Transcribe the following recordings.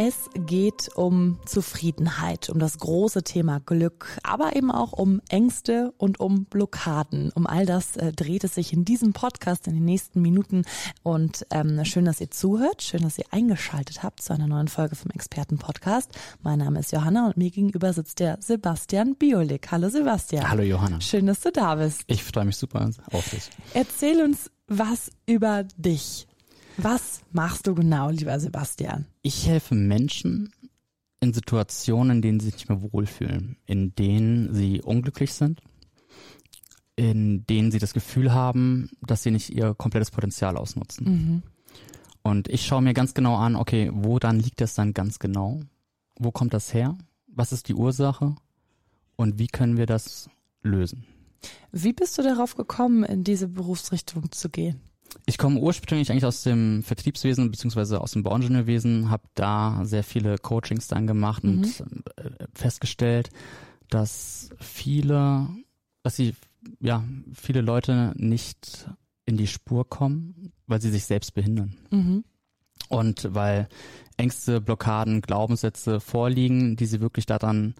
Es geht um Zufriedenheit, um das große Thema Glück, aber eben auch um Ängste und um Blockaden. Um all das äh, dreht es sich in diesem Podcast in den nächsten Minuten. Und ähm, schön, dass ihr zuhört, schön, dass ihr eingeschaltet habt zu einer neuen Folge vom Experten-Podcast. Mein Name ist Johanna und mir gegenüber sitzt der Sebastian Biolik. Hallo Sebastian. Hallo Johanna. Schön, dass du da bist. Ich freue mich super auf dich. Erzähl uns was über dich. Was machst du genau, lieber Sebastian? Ich helfe Menschen in Situationen, in denen sie sich nicht mehr wohlfühlen, in denen sie unglücklich sind, in denen sie das Gefühl haben, dass sie nicht ihr komplettes Potenzial ausnutzen. Mhm. Und ich schaue mir ganz genau an, okay, wo dann liegt das dann ganz genau? Wo kommt das her? Was ist die Ursache? Und wie können wir das lösen? Wie bist du darauf gekommen, in diese Berufsrichtung zu gehen? Ich komme ursprünglich eigentlich aus dem Vertriebswesen beziehungsweise aus dem Bauingenieurwesen, habe da sehr viele Coachings dann gemacht mhm. und äh, festgestellt, dass viele, dass sie ja viele Leute nicht in die Spur kommen, weil sie sich selbst behindern. Mhm. Und weil Ängste, Blockaden, Glaubenssätze vorliegen, die sie wirklich daran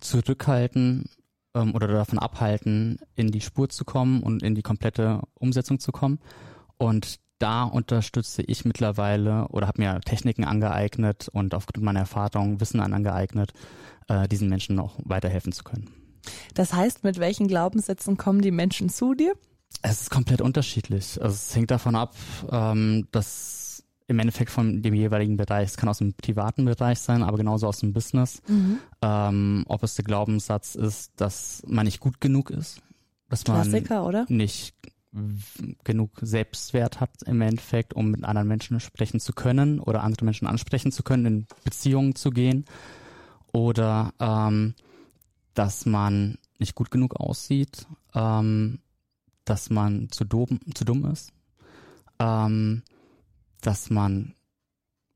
zurückhalten ähm, oder davon abhalten, in die Spur zu kommen und in die komplette Umsetzung zu kommen. Und da unterstütze ich mittlerweile oder habe mir Techniken angeeignet und aufgrund meiner Erfahrung Wissen angeeignet, äh, diesen Menschen noch weiterhelfen zu können. Das heißt, mit welchen Glaubenssätzen kommen die Menschen zu dir? Es ist komplett unterschiedlich. Also es hängt davon ab, ähm, dass im Endeffekt von dem jeweiligen Bereich, es kann aus dem privaten Bereich sein, aber genauso aus dem Business, mhm. ähm, ob es der Glaubenssatz ist, dass man nicht gut genug ist, dass Klassiker, man oder? nicht genug Selbstwert hat im Endeffekt, um mit anderen Menschen sprechen zu können oder andere Menschen ansprechen zu können, in Beziehungen zu gehen. Oder ähm, dass man nicht gut genug aussieht, ähm, dass man zu dumm, zu dumm ist, ähm, dass man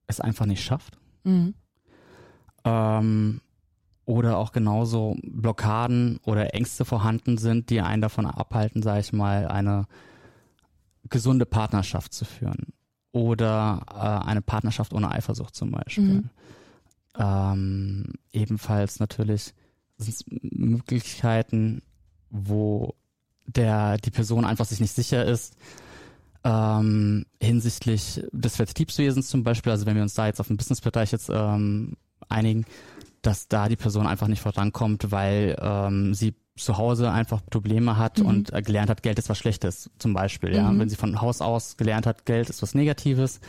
es einfach nicht schafft. Mhm. Ähm, oder auch genauso Blockaden oder Ängste vorhanden sind, die einen davon abhalten, sage ich mal, eine gesunde Partnerschaft zu führen. Oder äh, eine Partnerschaft ohne Eifersucht zum Beispiel. Mhm. Ähm, ebenfalls natürlich sind es Möglichkeiten, wo der die Person einfach sich nicht sicher ist, ähm, hinsichtlich des Vertriebswesens zum Beispiel, also wenn wir uns da jetzt auf den Businessbereich jetzt ähm, einigen, dass da die Person einfach nicht vorankommt, weil ähm, sie zu Hause einfach Probleme hat mhm. und gelernt hat, Geld ist was Schlechtes, zum Beispiel. Ja, mhm. wenn sie von Haus aus gelernt hat, Geld ist was Negatives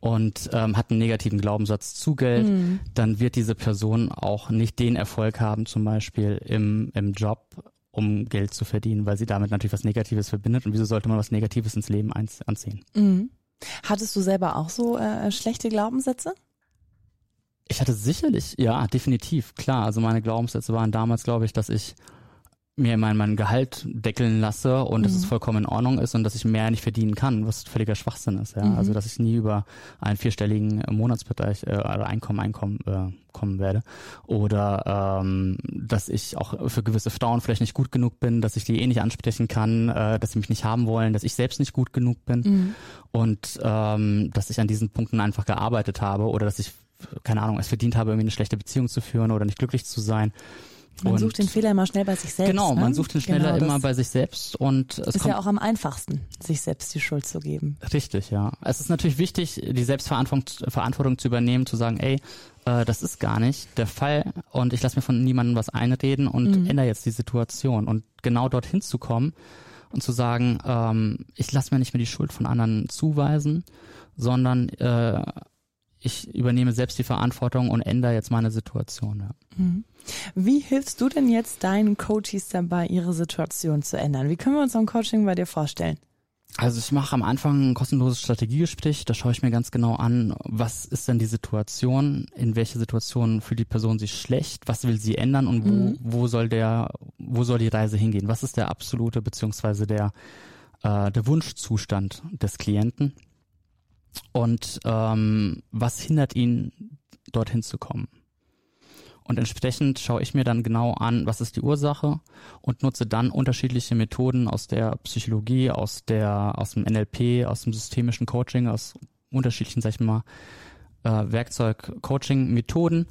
und ähm, hat einen negativen Glaubenssatz zu Geld, mhm. dann wird diese Person auch nicht den Erfolg haben, zum Beispiel im im Job, um Geld zu verdienen, weil sie damit natürlich was Negatives verbindet. Und wieso sollte man was Negatives ins Leben anziehen? Mhm. Hattest du selber auch so äh, schlechte Glaubenssätze? Ich hatte sicherlich, ja, definitiv, klar. Also meine Glaubenssätze waren damals, glaube ich, dass ich mir mein, mein Gehalt deckeln lasse und mhm. dass es mhm. vollkommen in Ordnung ist und dass ich mehr nicht verdienen kann, was völliger Schwachsinn ist. Ja? Mhm. Also dass ich nie über einen vierstelligen Monatsbereich äh, oder Einkommen Einkommen äh, kommen werde. Oder ähm, dass ich auch für gewisse Frauen vielleicht nicht gut genug bin, dass ich die eh nicht ansprechen kann, äh, dass sie mich nicht haben wollen, dass ich selbst nicht gut genug bin mhm. und ähm, dass ich an diesen Punkten einfach gearbeitet habe oder dass ich keine Ahnung, es verdient habe, irgendwie eine schlechte Beziehung zu führen oder nicht glücklich zu sein. Man und sucht den Fehler immer schnell bei sich selbst. Genau, ne? man sucht den Fehler genau, immer bei sich selbst und es ist ja auch am einfachsten, sich selbst die Schuld zu geben. Richtig, ja. Es ist natürlich wichtig, die Selbstverantwortung Verantwortung zu übernehmen, zu sagen, ey, äh, das ist gar nicht der Fall und ich lasse mir von niemandem was einreden und mhm. ändere jetzt die Situation und genau dorthin zu kommen und zu sagen, ähm, ich lasse mir nicht mehr die Schuld von anderen zuweisen, sondern äh, ich übernehme selbst die Verantwortung und ändere jetzt meine Situation. Ja. Mhm. Wie hilfst du denn jetzt deinen Coaches dabei, ihre Situation zu ändern? Wie können wir uns so ein Coaching bei dir vorstellen? Also ich mache am Anfang ein kostenloses Strategiegespräch, da schaue ich mir ganz genau an, was ist denn die Situation, in welche Situation fühlt die Person sich schlecht, was will sie ändern und wo, mhm. wo soll der, wo soll die Reise hingehen? Was ist der absolute beziehungsweise der äh, der Wunschzustand des Klienten und ähm, was hindert ihn, dorthin zu kommen. Und entsprechend schaue ich mir dann genau an, was ist die Ursache und nutze dann unterschiedliche Methoden aus der Psychologie, aus der, aus dem NLP, aus dem systemischen Coaching, aus unterschiedlichen, sag ich mal, äh, Werkzeug-Coaching-Methoden,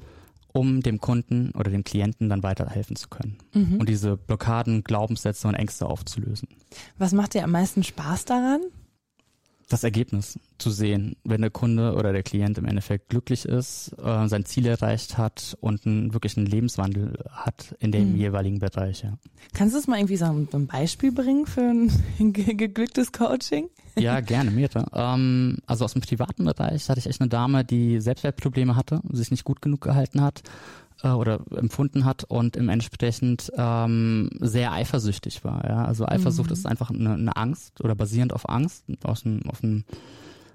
um dem Kunden oder dem Klienten dann weiterhelfen zu können mhm. und diese Blockaden, Glaubenssätze und Ängste aufzulösen. Was macht dir am meisten Spaß daran? Das Ergebnis zu sehen, wenn der Kunde oder der Klient im Endeffekt glücklich ist, äh, sein Ziel erreicht hat und einen wirklichen Lebenswandel hat in dem mhm. jeweiligen Bereich. Ja. Kannst du es mal irgendwie so ein Beispiel bringen für ein geglücktes Coaching? Ja, gerne, mehrere. Ähm, also aus dem privaten Bereich hatte ich echt eine Dame, die Selbstwertprobleme hatte, sich nicht gut genug gehalten hat äh, oder empfunden hat und im entsprechend ähm, sehr eifersüchtig war. Ja? Also Eifersucht mhm. ist einfach eine, eine, Angst oder basierend auf Angst, aus einem, auf, einem,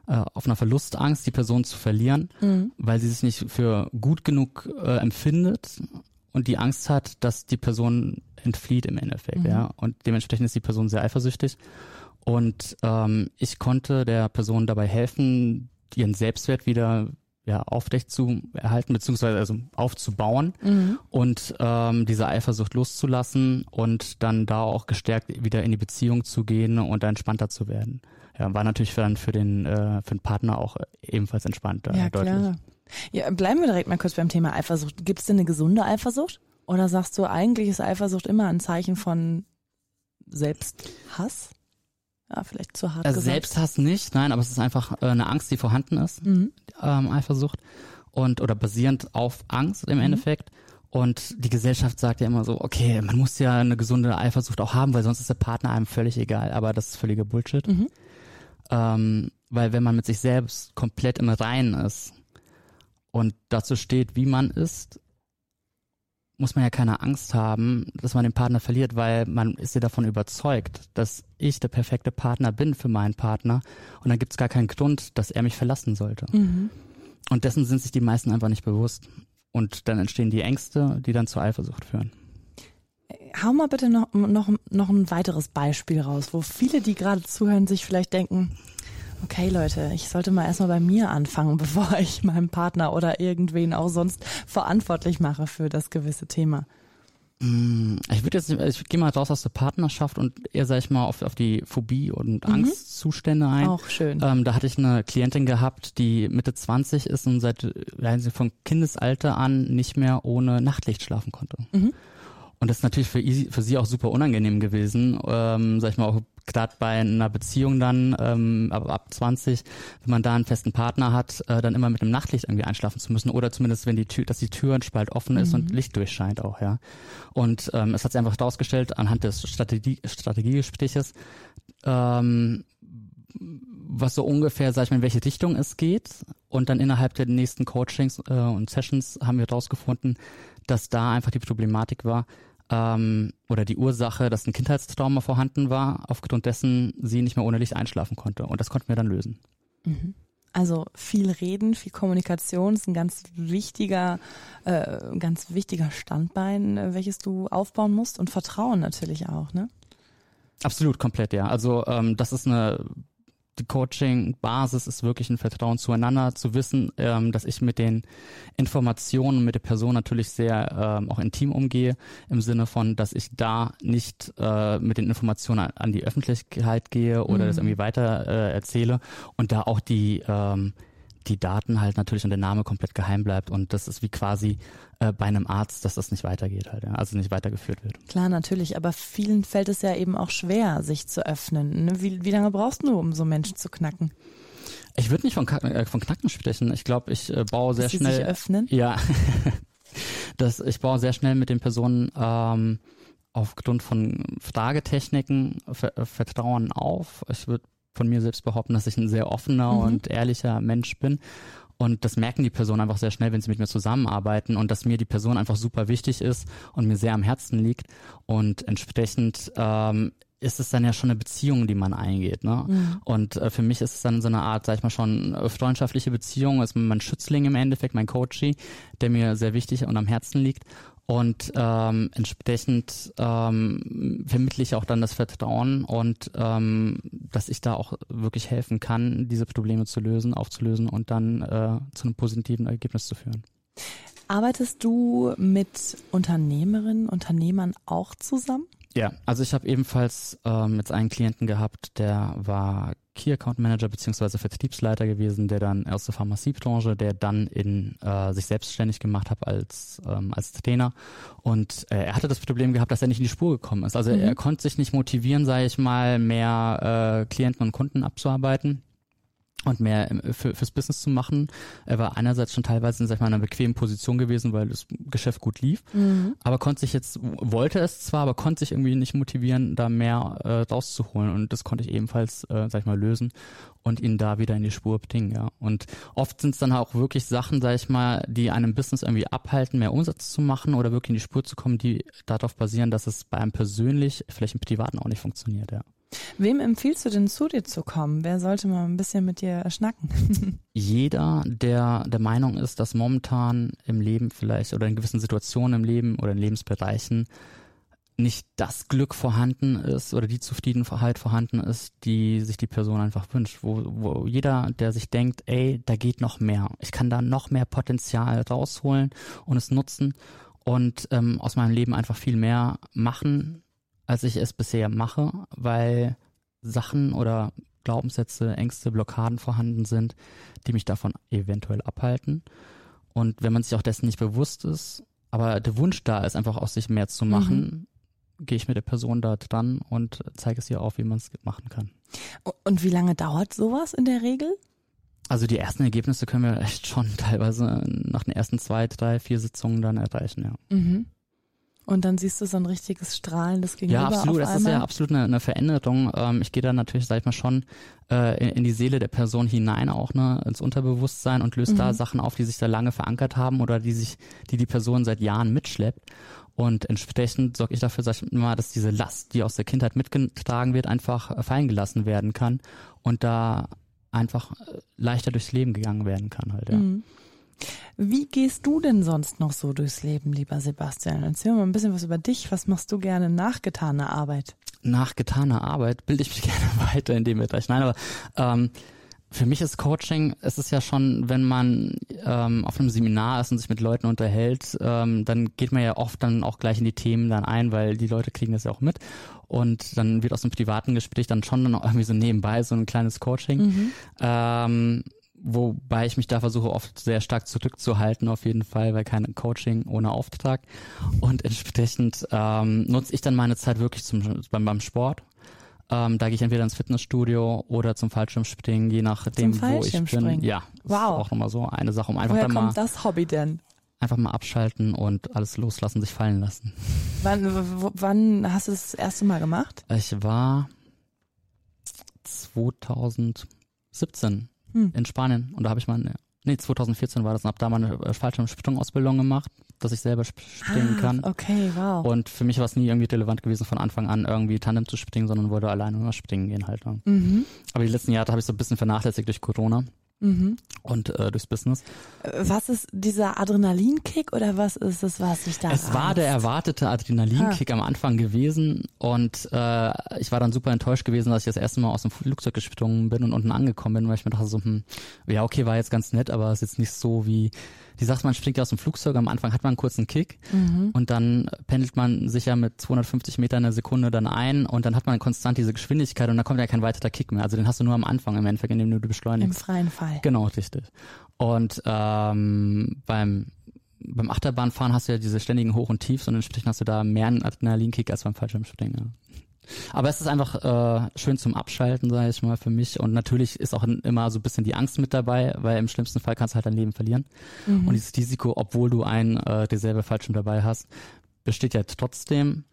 äh, auf einer Verlustangst, die Person zu verlieren, mhm. weil sie sich nicht für gut genug äh, empfindet und die Angst hat, dass die Person entflieht im Endeffekt. Mhm. Ja? Und dementsprechend ist die Person sehr eifersüchtig. Und ähm, ich konnte der Person dabei helfen, ihren Selbstwert wieder ja, aufrecht zu erhalten, beziehungsweise also aufzubauen mhm. und ähm, diese Eifersucht loszulassen und dann da auch gestärkt wieder in die Beziehung zu gehen und entspannter zu werden. Ja, war natürlich für, dann für den, äh, für den Partner auch ebenfalls entspannter. Ja, deutlich. klar. Ja, bleiben wir direkt mal kurz beim Thema Eifersucht. Gibt es denn eine gesunde Eifersucht? Oder sagst du, eigentlich ist Eifersucht immer ein Zeichen von Selbsthass? Ja, vielleicht zu hart also gesagt. Selbsthass nicht, nein, aber es ist einfach äh, eine Angst, die vorhanden ist, mhm. ähm, Eifersucht und oder basierend auf Angst im mhm. Endeffekt. Und die Gesellschaft sagt ja immer so, okay, man muss ja eine gesunde Eifersucht auch haben, weil sonst ist der Partner einem völlig egal. Aber das ist völliger Bullshit. Mhm. Ähm, weil wenn man mit sich selbst komplett im Reinen ist und dazu steht, wie man ist, muss man ja keine Angst haben, dass man den Partner verliert, weil man ist ja davon überzeugt, dass ich der perfekte Partner bin für meinen Partner und dann gibt es gar keinen Grund, dass er mich verlassen sollte. Mhm. Und dessen sind sich die meisten einfach nicht bewusst. Und dann entstehen die Ängste, die dann zur Eifersucht führen. Hau mal bitte noch, noch, noch ein weiteres Beispiel raus, wo viele, die gerade zuhören, sich vielleicht denken, okay Leute, ich sollte mal erstmal bei mir anfangen, bevor ich meinem Partner oder irgendwen auch sonst verantwortlich mache für das gewisse Thema. Mm, ich würde jetzt, ich gehe mal raus aus der Partnerschaft und eher, sag ich mal, auf, auf die Phobie und mhm. Angstzustände ein. Auch schön. Ähm, da hatte ich eine Klientin gehabt, die Mitte 20 ist und seit also von Kindesalter an nicht mehr ohne Nachtlicht schlafen konnte. Mhm. Und das ist natürlich für, für sie auch super unangenehm gewesen, ähm, sag ich mal, auch gerade bei einer Beziehung dann, ähm, ab, ab 20, wenn man da einen festen Partner hat, äh, dann immer mit einem Nachtlicht irgendwie einschlafen zu müssen oder zumindest, wenn die Tür, dass die Tür ein Spalt offen ist mhm. und Licht durchscheint auch, ja. Und ähm, es hat sich einfach herausgestellt, anhand des Strategie, Strategiegespräches, ähm, was so ungefähr, sag ich mal, in welche Richtung es geht. Und dann innerhalb der nächsten Coachings äh, und Sessions haben wir herausgefunden, dass da einfach die Problematik war, ähm, oder die Ursache, dass ein Kindheitstrauma vorhanden war, aufgrund dessen sie nicht mehr ohne Licht einschlafen konnte. Und das konnten wir dann lösen. Mhm. Also viel Reden, viel Kommunikation ist ein ganz wichtiger, äh, ganz wichtiger Standbein, äh, welches du aufbauen musst und Vertrauen natürlich auch, ne? Absolut, komplett, ja. Also ähm, das ist eine die Coaching-Basis ist wirklich ein Vertrauen zueinander, zu wissen, ähm, dass ich mit den Informationen mit der Person natürlich sehr ähm, auch intim umgehe, im Sinne von, dass ich da nicht äh, mit den Informationen an, an die Öffentlichkeit gehe oder mhm. das irgendwie weiter äh, erzähle und da auch die ähm, die Daten halt natürlich und der Name komplett geheim bleibt und das ist wie quasi äh, bei einem Arzt, dass das nicht weitergeht halt, ja, also nicht weitergeführt wird. Klar, natürlich, aber vielen fällt es ja eben auch schwer, sich zu öffnen. Ne? Wie, wie lange brauchst du, um so Menschen zu knacken? Ich würde nicht von, äh, von Knacken sprechen. Ich glaube, ich äh, baue sehr Dass schnell. Sie sich öffnen? Ja. das, ich baue sehr schnell mit den Personen ähm, aufgrund von Fragetechniken Vertrauen auf. Ich würde von mir selbst behaupten, dass ich ein sehr offener mhm. und ehrlicher Mensch bin. Und das merken die Personen einfach sehr schnell, wenn sie mit mir zusammenarbeiten und dass mir die Person einfach super wichtig ist und mir sehr am Herzen liegt. Und entsprechend ähm, ist es dann ja schon eine Beziehung, die man eingeht. Ne? Mhm. Und äh, für mich ist es dann so eine Art, sag ich mal schon, äh, freundschaftliche Beziehung, ist mein Schützling im Endeffekt, mein Coachie, der mir sehr wichtig und am Herzen liegt. Und ähm, entsprechend ähm, vermittle ich auch dann das Vertrauen und ähm, dass ich da auch wirklich helfen kann, diese Probleme zu lösen, aufzulösen und dann äh, zu einem positiven Ergebnis zu führen. Arbeitest du mit Unternehmerinnen, Unternehmern auch zusammen? Ja, also ich habe ebenfalls ähm, jetzt einen Klienten gehabt, der war Key Account Manager beziehungsweise Vertriebsleiter gewesen, der dann aus der Pharmaziebranche, der dann in äh, sich selbstständig gemacht hat als ähm, als Trainer und äh, er hatte das Problem gehabt, dass er nicht in die Spur gekommen ist. Also mhm. er konnte sich nicht motivieren, sage ich mal, mehr äh, Klienten und Kunden abzuarbeiten und mehr für, fürs Business zu machen. Er war einerseits schon teilweise in, sag ich mal, einer bequemen Position gewesen, weil das Geschäft gut lief, mhm. aber konnte sich jetzt, wollte es zwar, aber konnte sich irgendwie nicht motivieren, da mehr äh, rauszuholen und das konnte ich ebenfalls, äh, sag ich mal, lösen und ihn da wieder in die Spur bringen, ja. Und oft sind es dann auch wirklich Sachen, sag ich mal, die einem Business irgendwie abhalten, mehr Umsatz zu machen oder wirklich in die Spur zu kommen, die darauf basieren, dass es bei einem persönlich, vielleicht im Privaten auch nicht funktioniert, ja. Wem empfiehlst du denn zu dir zu kommen? Wer sollte mal ein bisschen mit dir schnacken? Jeder, der der Meinung ist, dass momentan im Leben vielleicht oder in gewissen Situationen im Leben oder in Lebensbereichen nicht das Glück vorhanden ist oder die Zufriedenheit vorhanden ist, die sich die Person einfach wünscht. Wo, wo jeder, der sich denkt, ey, da geht noch mehr. Ich kann da noch mehr Potenzial rausholen und es nutzen und ähm, aus meinem Leben einfach viel mehr machen, als ich es bisher mache, weil Sachen oder Glaubenssätze, Ängste, Blockaden vorhanden sind, die mich davon eventuell abhalten. Und wenn man sich auch dessen nicht bewusst ist, aber der Wunsch da ist, einfach aus sich mehr zu machen, mhm. gehe ich mit der Person da dran und zeige es ihr auf, wie man es machen kann. Und wie lange dauert sowas in der Regel? Also die ersten Ergebnisse können wir echt schon teilweise nach den ersten zwei, drei, vier Sitzungen dann erreichen, ja. Mhm. Und dann siehst du so ein richtiges strahlendes Gegenüber. Ja, absolut. das ist ja absolut eine, eine Veränderung. Ähm, ich gehe da natürlich, sag ich mal, schon äh, in, in, die Seele der Person hinein, auch ne, ins Unterbewusstsein und löse mhm. da Sachen auf, die sich da lange verankert haben oder die sich, die die Person seit Jahren mitschleppt. Und entsprechend sorge ich dafür, sag ich mal, dass diese Last, die aus der Kindheit mitgetragen wird, einfach fallen gelassen werden kann und da einfach äh, leichter durchs Leben gegangen werden kann halt, ja. Mhm. Wie gehst du denn sonst noch so durchs Leben, lieber Sebastian? Erzähl mal ein bisschen was über dich. Was machst du gerne nach getaner Arbeit? Nach getaner Arbeit bilde ich mich gerne weiter in dem Bereich. Nein, aber ähm, für mich ist Coaching, es ist ja schon, wenn man ähm, auf einem Seminar ist und sich mit Leuten unterhält, ähm, dann geht man ja oft dann auch gleich in die Themen dann ein, weil die Leute kriegen das ja auch mit. Und dann wird aus einem privaten Gespräch dann schon dann auch irgendwie so nebenbei so ein kleines Coaching. Mhm. Ähm, Wobei ich mich da versuche oft sehr stark zurückzuhalten auf jeden Fall, weil kein Coaching ohne Auftrag. Und entsprechend ähm, nutze ich dann meine Zeit wirklich zum, beim, beim Sport. Ähm, da gehe ich entweder ins Fitnessstudio oder zum Fallschirmspringen, je nachdem, wo ich bin. Ja, wow. ist auch nochmal so eine Sache, um einfach Woher dann kommt mal das Hobby denn? Einfach mal abschalten und alles loslassen, sich fallen lassen. Wann, wann hast du das, das erste Mal gemacht? Ich war 2017 hm. in Spanien. Und da habe ich mal, nee, 2014 war das, und habe da mal eine äh, Fallschirmsprungausbildung gemacht, dass ich selber springen ah, kann. Okay, wow. Und für mich war es nie irgendwie relevant gewesen, von Anfang an irgendwie Tandem zu springen, sondern wollte alleine nur springen gehen halt. Mhm. Aber die letzten Jahre habe ich so ein bisschen vernachlässigt durch Corona. Mhm. Und äh, durchs Business. Was ist dieser Adrenalinkick oder was ist es, was ich da Es war der erwartete Adrenalinkick ah. am Anfang gewesen und äh, ich war dann super enttäuscht gewesen, dass ich das erste Mal aus dem Flugzeug gesprungen bin und unten angekommen bin, weil ich mir dachte so, hm, ja okay, war jetzt ganz nett, aber ist jetzt nicht so wie die sagt, man springt ja aus dem Flugzeug, am Anfang hat man einen kurzen Kick mhm. und dann pendelt man sich ja mit 250 Meter in der Sekunde dann ein und dann hat man konstant diese Geschwindigkeit und dann kommt ja kein weiterer Kick mehr. Also den hast du nur am Anfang im Endeffekt, indem du beschleunigst. Im freien Fall. Genau, richtig. Und ähm, beim beim Achterbahnfahren hast du ja diese ständigen Hoch und Tiefs und entsprechend hast du da mehr einen Adrenalinkick als beim Fallschirmspringen. Ja. Aber es ist einfach äh, schön zum Abschalten, sage ich mal, für mich. Und natürlich ist auch immer so ein bisschen die Angst mit dabei, weil im schlimmsten Fall kannst du halt dein Leben verlieren. Mhm. Und dieses Risiko, obwohl du einen äh, derselbe Fallschirm dabei hast, besteht ja trotzdem.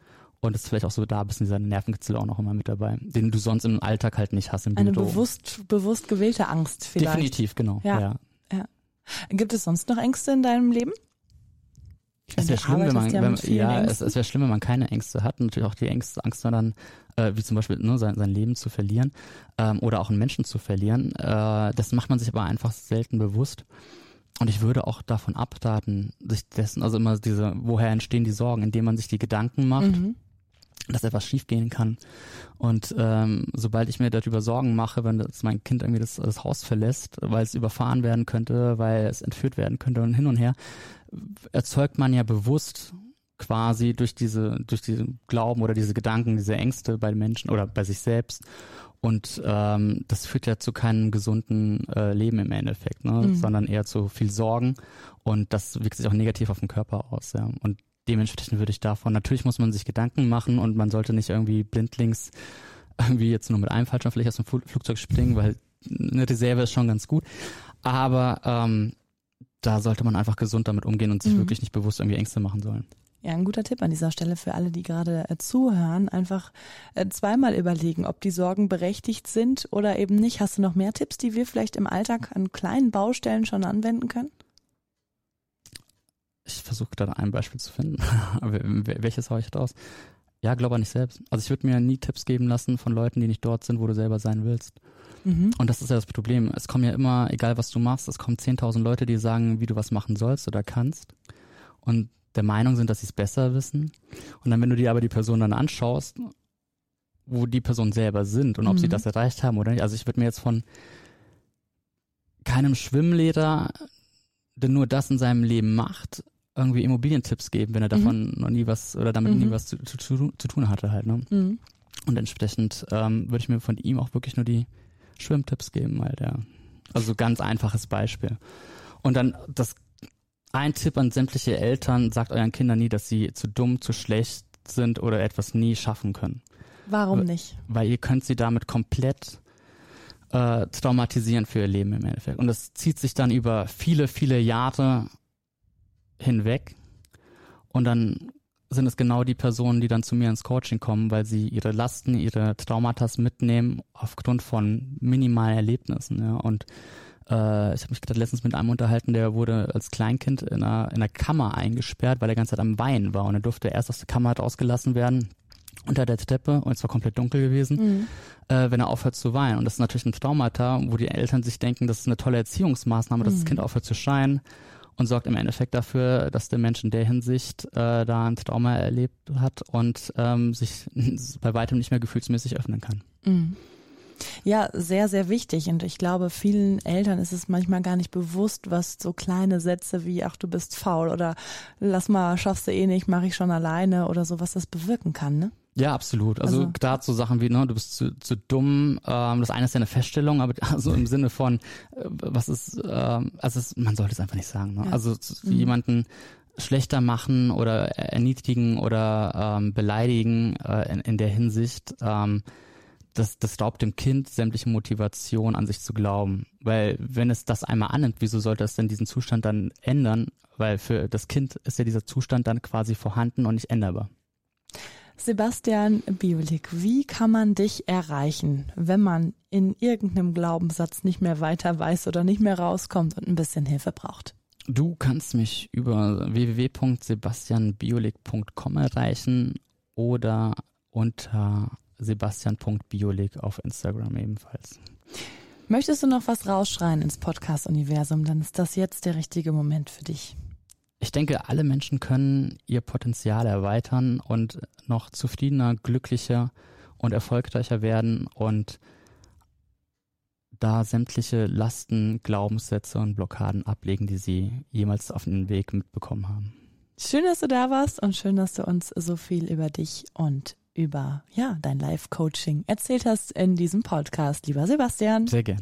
Und ist vielleicht auch so da ein bisschen dieser Nervenkitzel auch noch immer mit dabei, den du sonst im Alltag halt nicht hast im Eine bewusst, bewusst gewählte Angst vielleicht. Definitiv, genau. Ja. ja. ja. Gibt es sonst noch Ängste in deinem Leben? Es wäre schlimm, wenn man, ja, wenn, ja es, es wäre schlimm, wenn man keine Ängste hat. Natürlich auch die Ängste, Angst dann, äh, wie zum Beispiel ne, sein, sein Leben zu verlieren ähm, oder auch einen Menschen zu verlieren. Äh, das macht man sich aber einfach selten bewusst. und ich würde auch davon abraten, sich dessen, also immer diese, woher entstehen die Sorgen, indem man sich die Gedanken macht, mhm. Dass etwas schiefgehen kann. Und ähm, sobald ich mir darüber Sorgen mache, wenn das mein Kind irgendwie das, das Haus verlässt, weil es überfahren werden könnte, weil es entführt werden könnte und hin und her, erzeugt man ja bewusst quasi durch diese, durch diesen Glauben oder diese Gedanken, diese Ängste bei Menschen oder bei sich selbst. Und ähm, das führt ja zu keinem gesunden äh, Leben im Endeffekt, ne? Mhm. sondern eher zu viel Sorgen. Und das wirkt sich auch negativ auf den Körper aus. Ja? Und dementsprechend würde ich davon, natürlich muss man sich Gedanken machen und man sollte nicht irgendwie blindlings irgendwie jetzt nur mit einem Fallschirmfläche aus dem Flugzeug springen, weil eine Reserve ist schon ganz gut. Aber ähm, da sollte man einfach gesund damit umgehen und sich mhm. wirklich nicht bewusst irgendwie Ängste machen sollen. Ja, ein guter Tipp an dieser Stelle für alle, die gerade äh, zuhören. Einfach äh, zweimal überlegen, ob die Sorgen berechtigt sind oder eben nicht. Hast du noch mehr Tipps, die wir vielleicht im Alltag an kleinen Baustellen schon anwenden können? Ich versuche da ein Beispiel zu finden. Welches haue ich da aus? Ja, glaube an dich selbst. Also ich würde mir nie Tipps geben lassen von Leuten, die nicht dort sind, wo du selber sein willst. Mhm. Und das ist ja das Problem. Es kommen ja immer, egal was du machst, es kommen 10.000 Leute, die sagen, wie du was machen sollst oder kannst. Und der Meinung sind, dass sie es besser wissen. Und dann, wenn du dir aber die Person dann anschaust, wo die Personen selber sind und ob mhm. sie das erreicht haben oder nicht. Also ich würde mir jetzt von keinem Schwimmlehrer, der nur das in seinem Leben macht, irgendwie Immobilientipps geben, wenn er mhm. davon mhm. noch nie was oder damit mhm. nie was zu, zu, zu, tun hatte halt. Ne? Mhm. Und entsprechend ähm, würde ich mir von ihm auch wirklich nur die Schwimmtipps geben halt, ja. Also ganz einfaches Beispiel. Und dann das ein Tipp an sämtliche Eltern, sagt euren Kindern nie, dass sie zu dumm, zu schlecht sind oder etwas nie schaffen können. Warum nicht? Weil ihr könnt sie damit komplett äh, traumatisieren für ihr Leben im Endeffekt. Und das zieht sich dann über viele, viele Jahre hinweg. Und dann sind es genau die Personen, die dann zu mir ins Coaching kommen, weil sie ihre Lasten, ihre Traumata mitnehmen aufgrund von minimalen Erlebnissen. Ja. Und äh, ich habe mich gerade letztens mit einem unterhalten, der wurde als Kleinkind in einer, in einer Kammer eingesperrt, weil er die ganze Zeit am Weinen war. Und er durfte erst aus der Kammer halt ausgelassen werden unter der Treppe und es war komplett dunkel gewesen, mhm. äh, wenn er aufhört zu weinen. Und das ist natürlich ein Traumata, wo die Eltern sich denken, das ist eine tolle Erziehungsmaßnahme, dass mhm. das Kind aufhört zu scheinen und sorgt im Endeffekt dafür, dass der Mensch in der Hinsicht äh, da ein Trauma erlebt hat und ähm, sich bei weitem nicht mehr gefühlsmäßig öffnen kann. Mhm. Ja, sehr, sehr wichtig. Und ich glaube, vielen Eltern ist es manchmal gar nicht bewusst, was so kleine Sätze wie, ach, du bist faul oder lass mal, schaffst du eh nicht, mache ich schon alleine oder so, was das bewirken kann, ne? Ja, absolut. Also, also gerade so Sachen wie, ne, du bist zu, zu dumm, ähm, das eine ist ja eine Feststellung, aber also im Sinne von, äh, was ist, ähm, also es, man sollte es einfach nicht sagen. Ne? Ja. Also mhm. jemanden schlechter machen oder erniedrigen oder ähm, beleidigen äh, in, in der Hinsicht, ähm, das, das raubt dem Kind sämtliche Motivation an sich zu glauben. Weil wenn es das einmal annimmt, wieso sollte es denn diesen Zustand dann ändern? Weil für das Kind ist ja dieser Zustand dann quasi vorhanden und nicht änderbar. Sebastian Biolik, wie kann man dich erreichen, wenn man in irgendeinem Glaubenssatz nicht mehr weiter weiß oder nicht mehr rauskommt und ein bisschen Hilfe braucht? Du kannst mich über www.sebastianbiolik.com erreichen oder unter sebastian.biolik auf Instagram ebenfalls. Möchtest du noch was rausschreien ins Podcast-Universum, dann ist das jetzt der richtige Moment für dich. Ich denke, alle Menschen können ihr Potenzial erweitern und noch zufriedener, glücklicher und erfolgreicher werden und da sämtliche Lasten, Glaubenssätze und Blockaden ablegen, die sie jemals auf den Weg mitbekommen haben. Schön, dass du da warst und schön, dass du uns so viel über dich und über ja, dein Live-Coaching erzählt hast in diesem Podcast, lieber Sebastian. Sehr gerne.